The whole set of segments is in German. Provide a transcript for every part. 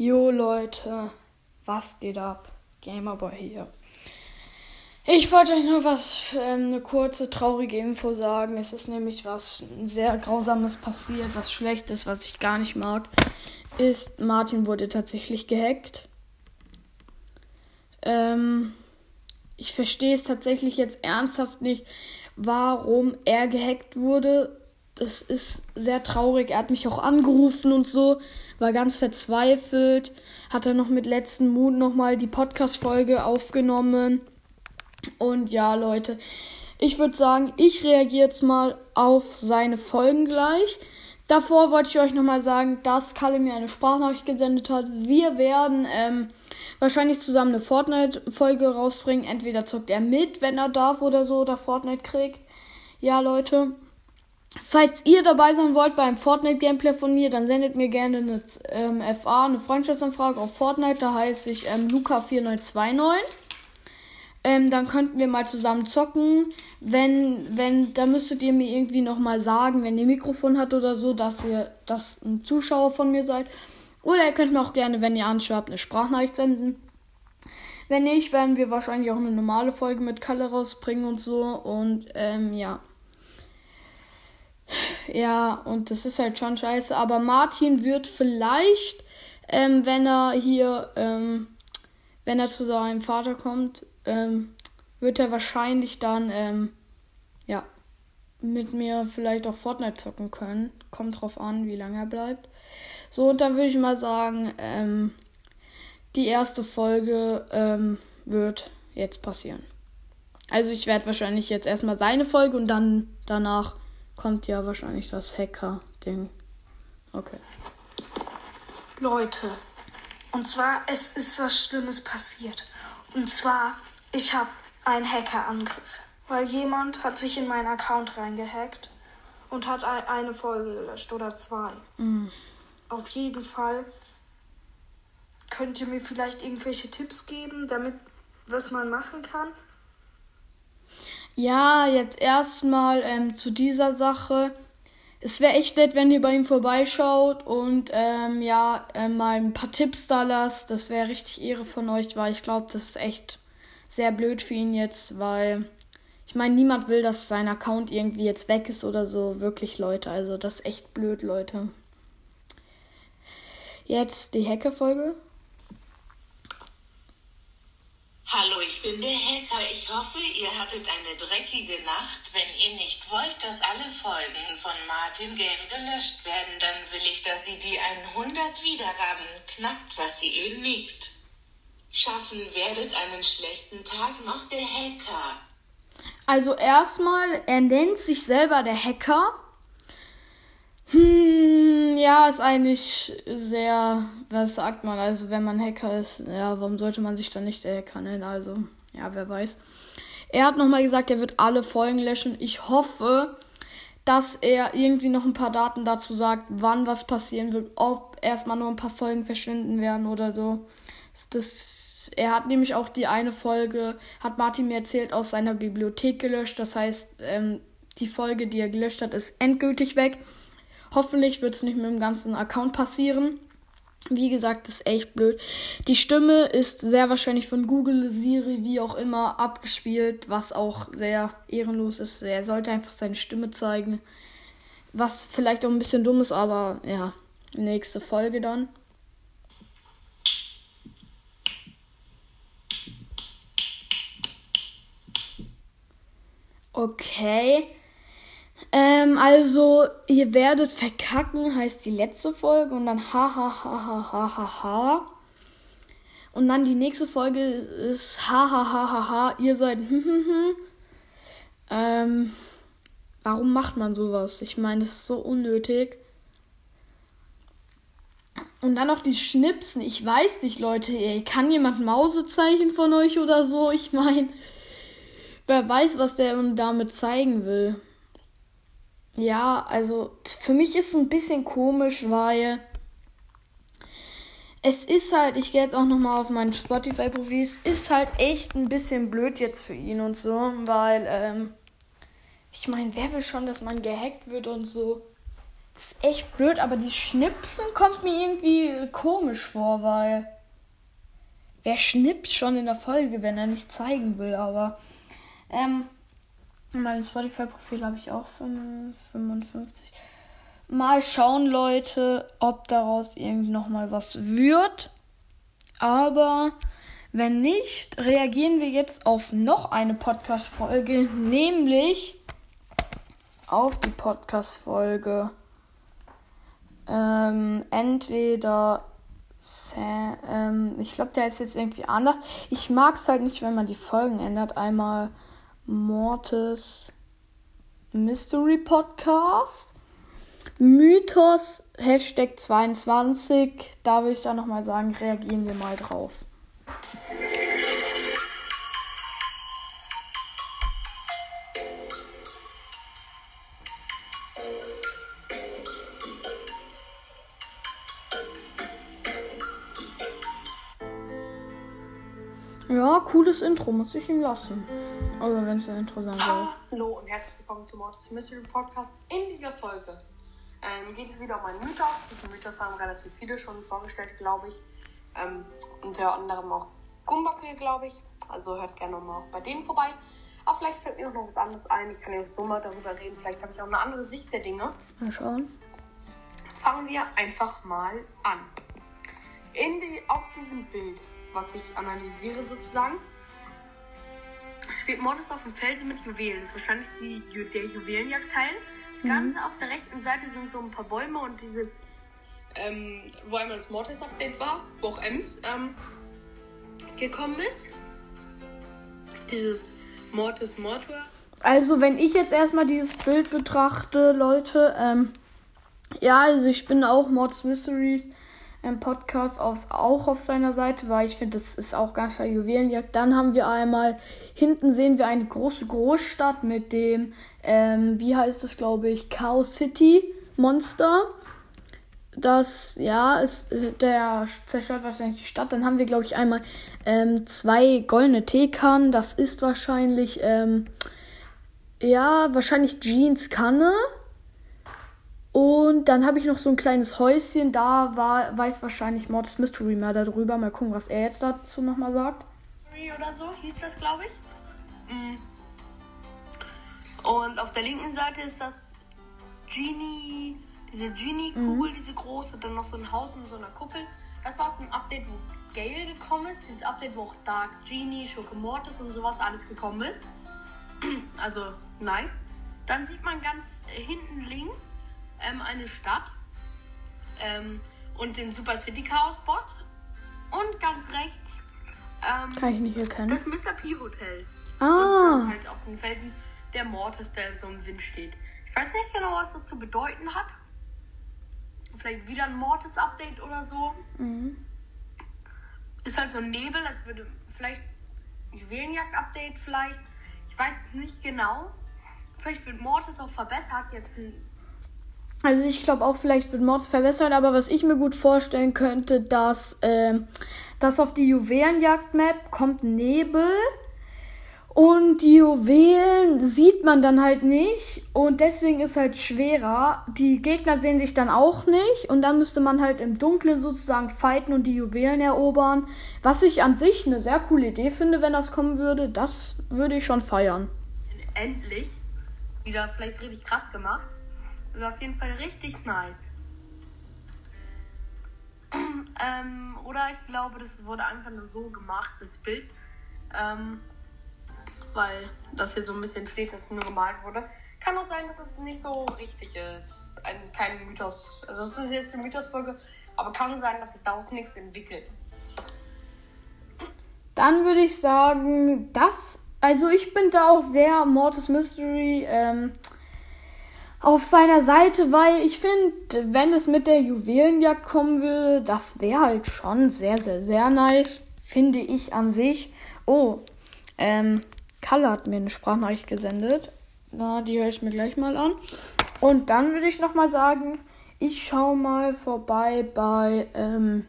Jo Leute, was geht ab? Gamerboy hier. Ich wollte euch nur was, ähm, eine kurze traurige Info sagen. Es ist nämlich was sehr Grausames passiert, was Schlechtes, was ich gar nicht mag. Ist, Martin wurde tatsächlich gehackt. Ähm, ich verstehe es tatsächlich jetzt ernsthaft nicht, warum er gehackt wurde das ist sehr traurig. Er hat mich auch angerufen und so, war ganz verzweifelt. Hat er noch mit letzten Mut nochmal die Podcast-Folge aufgenommen. Und ja, Leute, ich würde sagen, ich reagiere jetzt mal auf seine Folgen gleich. Davor wollte ich euch nochmal sagen, dass Kalle mir eine Sprachnachricht gesendet hat. Wir werden ähm, wahrscheinlich zusammen eine Fortnite-Folge rausbringen. Entweder zockt er mit, wenn er darf oder so, oder Fortnite kriegt. Ja, Leute. Falls ihr dabei sein wollt beim Fortnite-Gameplay von mir, dann sendet mir gerne eine ähm, FA, eine Freundschaftsanfrage auf Fortnite. Da heiße ich ähm, Luca4929. Ähm, dann könnten wir mal zusammen zocken. Wenn, wenn, da müsstet ihr mir irgendwie nochmal sagen, wenn ihr Mikrofon habt oder so, dass ihr das ein Zuschauer von mir seid. Oder ihr könnt mir auch gerne, wenn ihr anschaut, eine Sprachnachricht senden. Wenn nicht, werden wir wahrscheinlich auch eine normale Folge mit Kalle rausbringen und so. Und ähm, ja. Ja, und das ist halt schon scheiße. Aber Martin wird vielleicht, ähm, wenn er hier, ähm, wenn er zu seinem Vater kommt, ähm, wird er wahrscheinlich dann, ähm, ja, mit mir vielleicht auch Fortnite zocken können. Kommt drauf an, wie lange er bleibt. So, und dann würde ich mal sagen, ähm, die erste Folge ähm, wird jetzt passieren. Also ich werde wahrscheinlich jetzt erstmal seine Folge und dann danach kommt ja wahrscheinlich das Hacker-Ding. Okay. Leute, und zwar, es ist was Schlimmes passiert. Und zwar, ich habe einen Hackerangriff. Weil jemand hat sich in meinen Account reingehackt und hat eine Folge gelöscht oder zwei. Mm. Auf jeden Fall könnt ihr mir vielleicht irgendwelche Tipps geben, damit was man machen kann. Ja, jetzt erstmal ähm, zu dieser Sache. Es wäre echt nett, wenn ihr bei ihm vorbeischaut und ähm, ja, äh, mal ein paar Tipps da lasst. Das wäre richtig Ehre von euch, weil ich glaube, das ist echt sehr blöd für ihn jetzt, weil ich meine, niemand will, dass sein Account irgendwie jetzt weg ist oder so. Wirklich, Leute. Also, das ist echt blöd, Leute. Jetzt die Hacker-Folge. Hallo, ich bin der Hacker. Ich hoffe, ihr hattet eine dreckige Nacht. Wenn ihr nicht wollt, dass alle Folgen von Martin Game gelöscht werden, dann will ich, dass ihr die 100 Wiedergaben knackt, was ihr eh nicht schaffen werdet. Einen schlechten Tag noch, der Hacker. Also erstmal, er nennt sich selber der Hacker. Hm, ja, ist eigentlich sehr, was sagt man, also wenn man Hacker ist, ja, warum sollte man sich dann nicht der Hacker nennen? Also, ja, wer weiß. Er hat nochmal gesagt, er wird alle Folgen löschen. Ich hoffe, dass er irgendwie noch ein paar Daten dazu sagt, wann was passieren wird, ob erstmal nur ein paar Folgen verschwinden werden oder so. Das, er hat nämlich auch die eine Folge, hat Martin mir erzählt, aus seiner Bibliothek gelöscht. Das heißt, ähm, die Folge, die er gelöscht hat, ist endgültig weg. Hoffentlich wird es nicht mit dem ganzen Account passieren. Wie gesagt, ist echt blöd. Die Stimme ist sehr wahrscheinlich von Google, Siri, wie auch immer, abgespielt, was auch sehr ehrenlos ist. Er sollte einfach seine Stimme zeigen. Was vielleicht auch ein bisschen dumm ist, aber ja, nächste Folge dann. Okay. Ähm, also, ihr werdet verkacken, heißt die letzte Folge und dann ha ha ha ha ha ha ha. Und dann die nächste Folge ist ha ha ha ha ha, ihr seid hm hm hm. Ähm, warum macht man sowas? Ich meine, das ist so unnötig. Und dann noch die Schnipsen. Ich weiß nicht, Leute, ey, kann jemand Mausezeichen von euch oder so? Ich meine, wer weiß, was der damit zeigen will. Ja, also für mich ist es ein bisschen komisch, weil es ist halt, ich gehe jetzt auch nochmal auf mein Spotify-Profil, es ist halt echt ein bisschen blöd jetzt für ihn und so, weil, ähm, ich meine, wer will schon, dass man gehackt wird und so? Das ist echt blöd, aber die Schnipsen kommt mir irgendwie komisch vor, weil. Wer schnipst schon in der Folge, wenn er nicht zeigen will, aber. Ähm, mein Spotify-Profil habe ich auch 55. Mal schauen, Leute, ob daraus irgendwie nochmal was wird. Aber wenn nicht, reagieren wir jetzt auf noch eine Podcast-Folge, nämlich auf die Podcast-Folge. Ähm, entweder Sam, ähm, ich glaube, der ist jetzt irgendwie anders. Ich mag es halt nicht, wenn man die Folgen ändert. Einmal Mortis Mystery Podcast. Mythos Hashtag 22. Da würde ich dann nochmal sagen, reagieren wir mal drauf. Ja, cooles Intro, muss ich ihm lassen. Also wenn es ein Intro sein soll. Hallo und herzlich willkommen zum Mortis Mystery Podcast. In dieser Folge ähm, geht es wieder um einen Mythos. Diesen Mythos haben relativ viele schon vorgestellt, glaube ich. Ähm, unter anderem auch Gumbacke, glaube ich. Also hört gerne mal auch bei denen vorbei. Aber vielleicht fällt mir auch noch was anderes ein. Ich kann ja so mal darüber reden. Vielleicht habe ich auch eine andere Sicht der Dinge. Mal schauen. Fangen wir einfach mal an. In die, auf diesem Bild, was ich analysiere sozusagen, steht Mortis auf dem Felsen mit Juwelen. Das ist wahrscheinlich die, der Juwelenjagdteil. Ganz auf der rechten Seite sind so ein paar Bäume und dieses, ähm, wo einmal das Mortis-Update war, wo auch Ems ähm, gekommen ist. Dieses Mortis Mortua. Also, wenn ich jetzt erstmal dieses Bild betrachte, Leute, ähm, ja, also ich bin auch Mods Mysteries Podcast aufs, auch auf seiner Seite, weil ich finde, das ist auch ganz klar Juwelenjagd. Dann haben wir einmal, hinten sehen wir eine große Großstadt mit dem, ähm, wie heißt es, glaube ich, Chaos City Monster. Das, ja, ist, äh, der zerstört wahrscheinlich die Stadt. Dann haben wir, glaube ich, einmal ähm, zwei goldene Teekannen. Das ist wahrscheinlich, ähm, ja, wahrscheinlich Jeans Kanne. Und dann habe ich noch so ein kleines Häuschen. Da war, weiß wahrscheinlich Mortis Mystery mehr darüber. Mal gucken, was er jetzt dazu nochmal sagt. oder so hieß das, glaube ich. Mm. Und auf der linken Seite ist das Genie, diese Genie-Kugel, diese große, dann noch so ein Haus mit so einer Kuppel. Das war aus dem Update, wo Gale gekommen ist. Dieses Update, wo auch Dark Genie, Schokomortis und sowas alles gekommen ist. Also nice. Dann sieht man ganz hinten links ähm, eine Stadt ähm, und den Super City Chaos Bot. Und ganz rechts ähm, Kann ich nicht erkennen. das Mr. P Hotel. Und Ah, dann halt auf dem Felsen der Mortis, der so im Wind steht. Ich weiß nicht genau, was das zu bedeuten hat. Vielleicht wieder ein Mortis-Update oder so. Ist halt so ein Nebel, als würde vielleicht ein Juwelenjagd-Update vielleicht. Ich weiß es nicht genau. Vielleicht wird Mortis auch verbessert. Jetzt ein also ich glaube auch, vielleicht wird Mods verbessert, aber was ich mir gut vorstellen könnte, dass, ähm, dass auf die Juwelenjagd-Map kommt Nebel und die Juwelen sieht man dann halt nicht und deswegen ist halt schwerer. Die Gegner sehen sich dann auch nicht und dann müsste man halt im Dunkeln sozusagen fighten und die Juwelen erobern. Was ich an sich eine sehr coole Idee finde, wenn das kommen würde. Das würde ich schon feiern. endlich wieder vielleicht richtig krass gemacht. War auf jeden Fall richtig nice. ähm, oder ich glaube, das wurde einfach nur so gemacht ins Bild. Ähm, weil das hier so ein bisschen steht, dass es nur gemalt wurde. Kann auch sein, dass es nicht so richtig ist. Ein, kein Mythos. Also es ist jetzt eine Mythos-Folge, aber kann sein, dass sich daraus nichts entwickelt. Dann würde ich sagen, dass. Also ich bin da auch sehr Mortis Mystery ähm, auf seiner Seite, weil ich finde, wenn es mit der Juwelenjagd kommen würde, das wäre halt schon sehr, sehr, sehr nice. Finde ich an sich. Oh, ähm, Kalle hat mir eine Sprachnachricht gesendet. Na, die höre ich mir gleich mal an. Und dann würde ich nochmal sagen, ich schaue mal vorbei bei, ähm,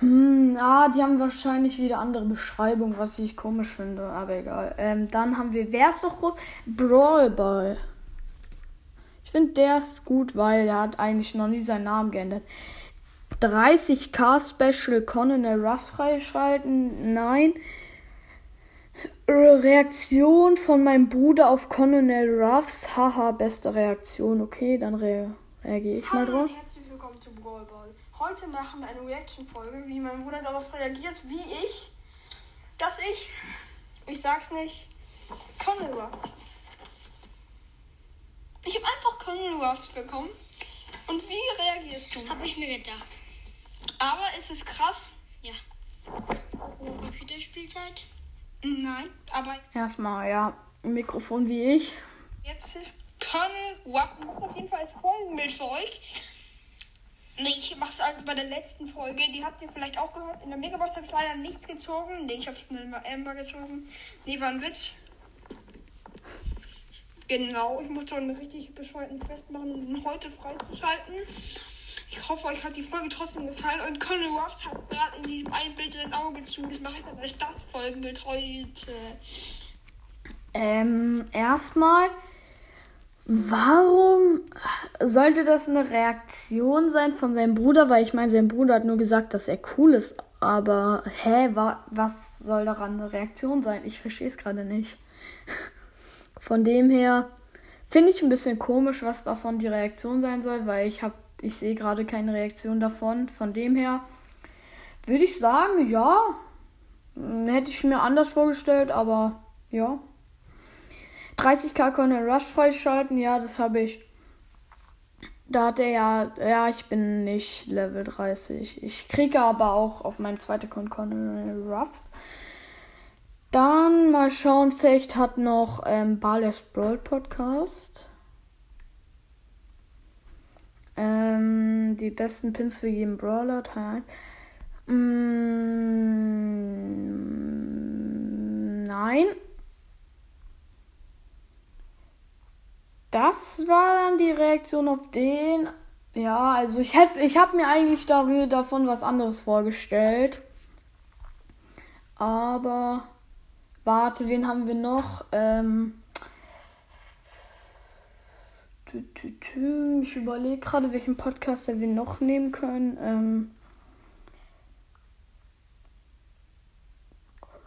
Hm, ah, die haben wahrscheinlich wieder andere Beschreibung, was ich komisch finde, aber egal. Ähm, dann haben wir, wer ist noch groß? Brawl Ball. Ich finde, der ist gut, weil er hat eigentlich noch nie seinen Namen geändert. 30k Special Colonel Ruffs freischalten? Nein. Reaktion von meinem Bruder auf Colonel Ruffs. Haha, beste Reaktion. Okay, dann re reagiere ich mal drauf. und herzlich willkommen zu Brawl Ball. Heute machen wir eine Reaction-Folge, wie mein Bruder darauf reagiert, wie ich, dass ich, ich sag's nicht, Colonel. Ich habe einfach Colonel Ruffs bekommen. Und wie reagierst du? Hab ich mir gedacht. Aber ist es krass? Ja. Computerspielzeit? Nein, aber Erstmal, ja, ein Mikrofon wie ich. jetzt Colonel macht auf jeden Fall als Folgenbild für euch. Nee, ich mach's halt bei der letzten Folge. Die habt ihr vielleicht auch gehört. In der Megabox habe ich leider nichts gezogen. Nee, ich habe mal Amber gezogen. Nee, war ein Witz. Genau, ich musste einen richtig bescheuerten Fest machen, um heute freizuschalten. Ich hoffe, euch hat die Folge trotzdem gefallen. Und Colonel Ruffs hat gerade in diesem einen Bild ein Auge zu. Das mache ich dann als Startfolgenbild heute. Ähm, erstmal, warum sollte das eine Reaktion sein von seinem Bruder? Weil ich meine, sein Bruder hat nur gesagt, dass er cool ist. Aber, hä, wa was soll daran eine Reaktion sein? Ich verstehe es gerade nicht. Von dem her finde ich ein bisschen komisch, was davon die Reaktion sein soll, weil ich habe, ich sehe gerade keine Reaktion davon. Von dem her würde ich sagen, ja, hätte ich mir anders vorgestellt, aber ja. 30k Colonel Rush freischalten, ja, das habe ich. Da hat er ja, ja, ich bin nicht Level 30. Ich kriege aber auch auf meinem zweiten Account Colonel Ruffs. Dann mal schauen, vielleicht hat noch ähm, Barley's Brawl Podcast. Ähm, die besten Pins für jeden Brawler Teil. Mm, nein. Das war dann die Reaktion auf den. Ja, also ich hätte, ich habe mir eigentlich darüber davon was anderes vorgestellt. Aber warte, wen haben wir noch? Ähm, ich überlege gerade, welchen Podcaster wir noch nehmen können. Ähm,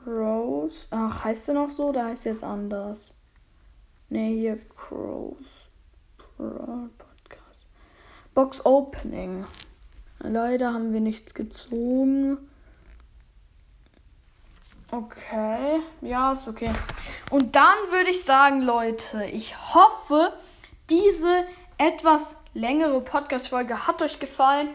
Crows. Ach, heißt der noch so? Da heißt jetzt anders. Ne, hier Crows. Podcast. Box Opening. Leider haben wir nichts gezogen. Okay, ja, ist okay. Und dann würde ich sagen, Leute, ich hoffe, diese etwas längere Podcast-Folge hat euch gefallen.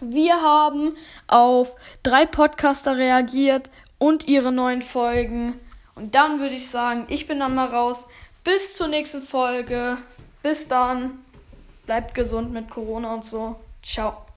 Wir haben auf drei Podcaster reagiert und ihre neuen Folgen. Und dann würde ich sagen, ich bin dann mal raus. Bis zur nächsten Folge. Bis dann. Bleibt gesund mit Corona und so. Ciao.